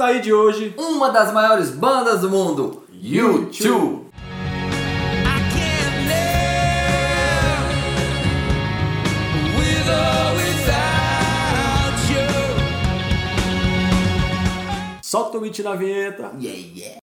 escuta aí de hoje uma das maiores bandas do mundo, YouTube. Solta o beat na vinheta. Yeah, yeah.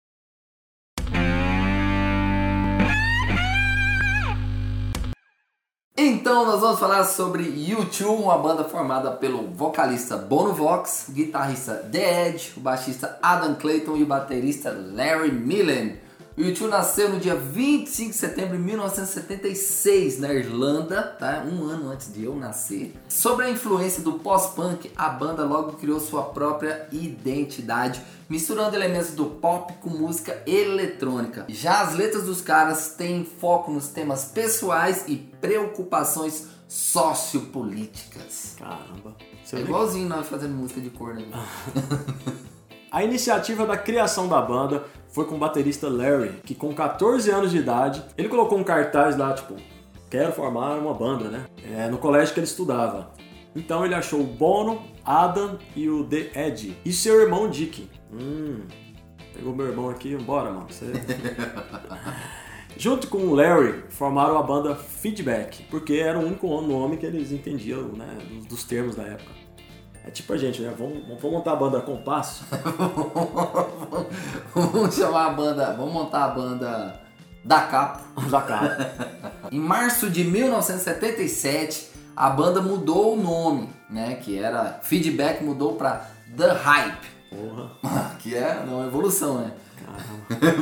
Então nós vamos falar sobre U2, uma banda formada pelo vocalista Bono Vox, guitarrista The Edge, o baixista Adam Clayton e o baterista Larry Millen. O U2 nasceu no dia 25 de setembro de 1976 na Irlanda, tá? um ano antes de eu nascer. Sobre a influência do pós-punk, a banda logo criou sua própria identidade, misturando elementos do pop com música eletrônica. Já as letras dos caras têm foco nos temas pessoais e preocupações sociopolíticas. Caramba. É igualzinho nós fazendo música de cor, né? A iniciativa da criação da banda foi com o baterista Larry, que com 14 anos de idade, ele colocou um cartaz lá, tipo, quero formar uma banda, né? É, no colégio que ele estudava. Então ele achou o Bono, Adam e o The Ed. E seu irmão Dick. Hum, pegou meu irmão aqui, bora, mano. Você... Junto com o Larry, formaram a banda Feedback, porque era o único nome que eles entendiam né, dos, dos termos da época. É tipo a gente, né? Vamos, vamos montar a banda Compasso. vamos chamar a banda. Vamos montar a banda da Capo. da Capo. em março de 1977, a banda mudou o nome, né? Que era Feedback mudou para The Hype. Porra. Que é uma evolução, né?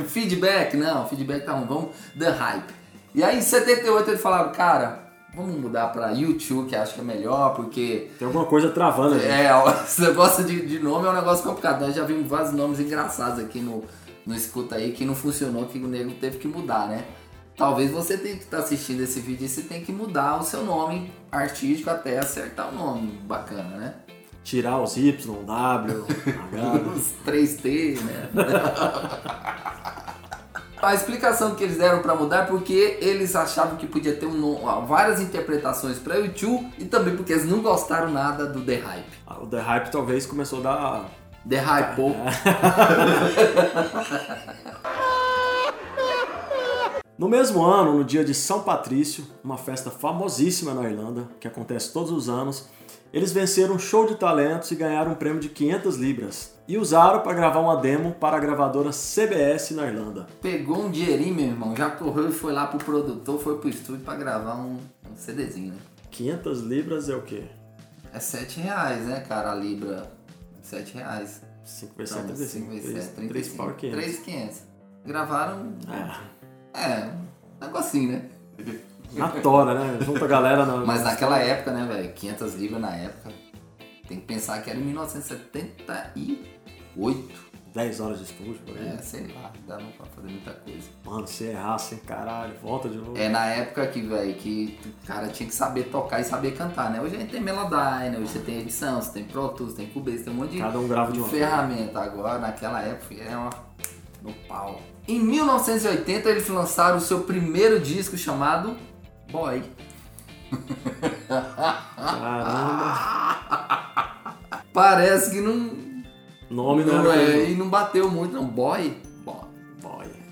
feedback, não, feedback tá ruim, vamos The Hype. E aí em 78 eles falaram, cara, Vamos mudar para YouTube, que acho que é melhor, porque. Tem alguma coisa travando ali. É, esse negócio de, de nome é um negócio complicado. Nós já vimos vários nomes engraçados aqui no, no Escuta aí que não funcionou, que o nego teve que mudar, né? Talvez você tenha que estar tá assistindo esse vídeo e você tem que mudar o seu nome artístico até acertar o nome bacana, né? Tirar os Y, W, H. os 3T, né? A explicação que eles deram para mudar é porque eles achavam que podia ter um, várias interpretações para YouTube e também porque eles não gostaram nada do The Hype. Ah, o The Hype talvez começou a dar. The Hype, pô. É. No mesmo ano, no dia de São Patrício, uma festa famosíssima na Irlanda, que acontece todos os anos, eles venceram um show de talentos e ganharam um prêmio de 500 libras. E usaram para gravar uma demo para a gravadora CBS na Irlanda. Pegou um dinheirinho, meu irmão, já correu e foi lá pro produtor, foi pro estúdio para gravar um, um CDzinho, né? 500 libras é o quê? É 7 reais, né, cara, a libra. 7 reais. 5 vezes 7, 35. 5 vezes 7, 35. 3,500. Gravaram... É. É, um negocinho, né? Na tora, né? Junto a galera. Na... Mas naquela época, né, velho? 500 libras na época. Tem que pensar que era em 1978. 10 horas de estúdio, por aí. É, sei lá, dava pra fazer muita coisa. Mano, se errasse, caralho, volta de novo. É na época que, velho, que o cara tinha que saber tocar e saber cantar, né? Hoje a gente tem Melodyne, hoje você tem edição, você tem Pro Tools, tem Cubase, tem um monte de, Cada um grava de, de ferramenta. Agora, naquela época, é uma... no pau. Em 1980, eles lançaram o seu primeiro disco chamado Boy. Caramba. Parece que não. Nome não, não é. E não bateu muito, não. Boy.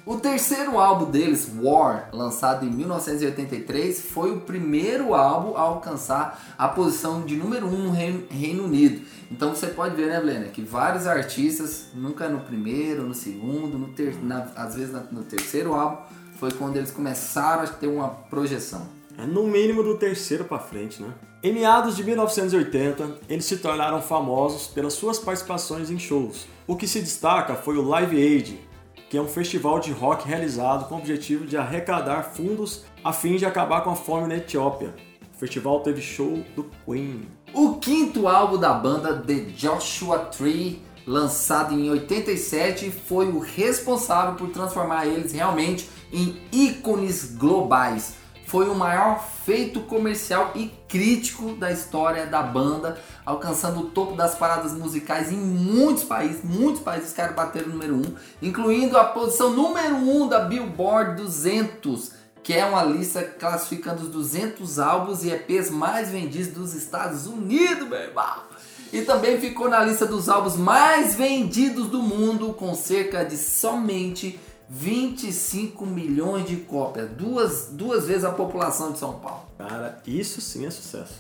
O terceiro álbum deles, War, lançado em 1983, foi o primeiro álbum a alcançar a posição de número 1 um no Reino, Reino Unido. Então você pode ver, né, Blena, que vários artistas, nunca no primeiro, no segundo, no ter, na, às vezes no terceiro álbum, foi quando eles começaram a ter uma projeção. É no mínimo do terceiro para frente, né? Em meados de 1980, eles se tornaram famosos pelas suas participações em shows. O que se destaca foi o Live Aid, que é um festival de rock realizado com o objetivo de arrecadar fundos a fim de acabar com a fome na Etiópia. O festival teve show do Queen. O quinto álbum da banda, The Joshua Tree, lançado em 87, foi o responsável por transformar eles realmente em ícones globais. Foi o maior feito comercial e crítico da história da banda, alcançando o topo das paradas musicais em muitos países. Muitos países caras bateram o número 1, um, incluindo a posição número 1 um da Billboard 200, que é uma lista classificando os 200 álbuns e EPs mais vendidos dos Estados Unidos, meu irmão. E também ficou na lista dos álbuns mais vendidos do mundo, com cerca de somente 25 milhões de cópias. Duas, duas vezes a população de São Paulo. Cara, isso sim é sucesso.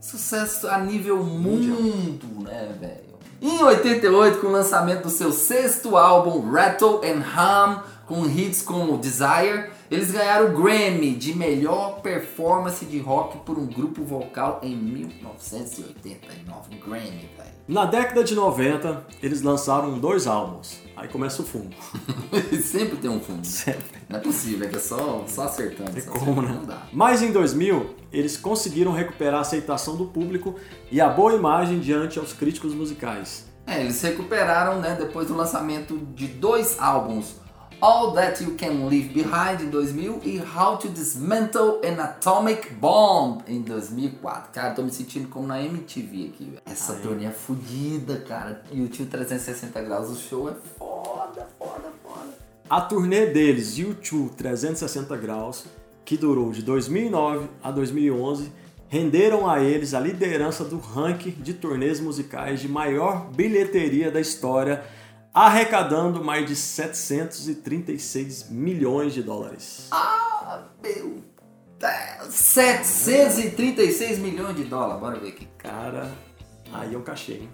Sucesso a nível mundo, né, velho? Em 88, com o lançamento do seu sexto álbum, Rattle and Hum, com hits como Desire, eles ganharam o Grammy de melhor performance de rock por um grupo vocal em 1989. Um Grammy, velho. Na década de 90, eles lançaram dois álbuns. Aí começa o fundo. Sempre tem um fundo. Sempre. Não é possível, é que é só, só acertando. Tem só como, acertando, né? Não dá. Mas em 2000, eles conseguiram recuperar a aceitação do público e a boa imagem diante aos críticos musicais. É, eles recuperaram, né, depois do lançamento de dois álbuns, All That You Can Leave Behind em 2000 e How to Dismantle an Atomic Bomb em 2004. Cara, tô me sentindo como na MTV aqui, velho. Essa turnê é fodida, cara. E o tio 360 graus, o show é foda, foda, foda. A turnê deles, U2 360 Graus, que durou de 2009 a 2011, renderam a eles a liderança do ranking de turnês musicais de maior bilheteria da história, arrecadando mais de 736 milhões de dólares. Ah, meu Deus. 736 milhões de dólares, bora ver aqui. Cara, aí é um cachê, hein?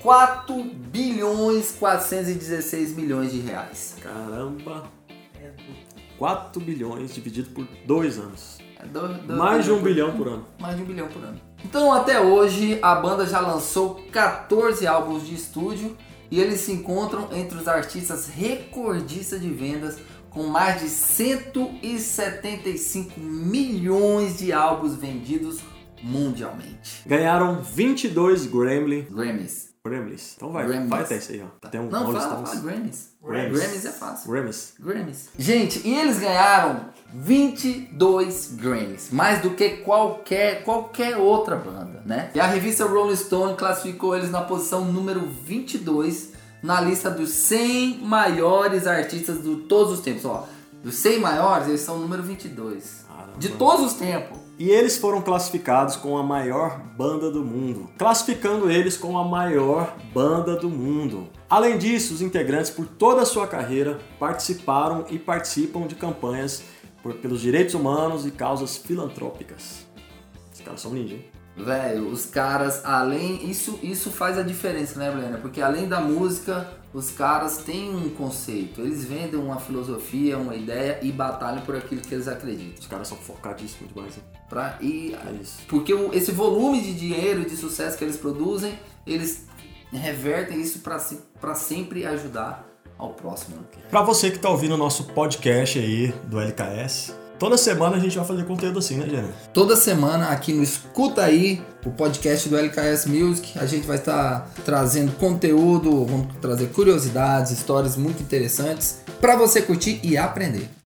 4 bilhões 416 milhões de reais. Caramba! 4 bilhões dividido por dois anos. É do- do- Mais de um bilhão por ano. Mais de um bilhão por ano. Então, até hoje, a banda já lançou 14 álbuns de estúdio e eles se encontram entre os artistas recordistas de vendas com mais de 175 milhões de álbuns vendidos mundialmente. Ganharam 22 Grammy. Grammys. Grammys. Então vai, Grammys. vai até isso aí, ó. Tem um Não, fala, Stones. fala Grammys. Grammys. Grammys é fácil. Grammys. Grammys. Gente, e eles ganharam 22 Grammys, mais do que qualquer qualquer outra banda, né? E a revista Rolling Stone classificou eles na posição número 22 na lista dos 100 maiores artistas de todos os tempos, ó. Dos 100 maiores, eles são o número 22. Caramba. De todos os tempos. E eles foram classificados como a maior banda do mundo, classificando eles como a maior banda do mundo. Além disso, os integrantes, por toda a sua carreira, participaram e participam de campanhas por- pelos direitos humanos e causas filantrópicas. Os caras são ninja, hein? Velho, os caras, além. Isso, isso faz a diferença, né, Blena? Porque além da música, os caras têm um conceito. Eles vendem uma filosofia, uma ideia e batalham por aquilo que eles acreditam. Os caras são focadíssimos demais, hein? Pra, e, É isso. porque o- esse volume de dinheiro e de sucesso que eles produzem, eles revertem isso pra sempre ajudar ao próximo. Pra você que tá ouvindo o nosso podcast aí do LKS, toda semana a gente vai fazer conteúdo assim, né, Gênero? Toda semana aqui no Escuta Aí, o podcast do LKS Music, a gente vai estar trazendo conteúdo, vamos trazer curiosidades, histórias muito interessantes para você curtir e aprender.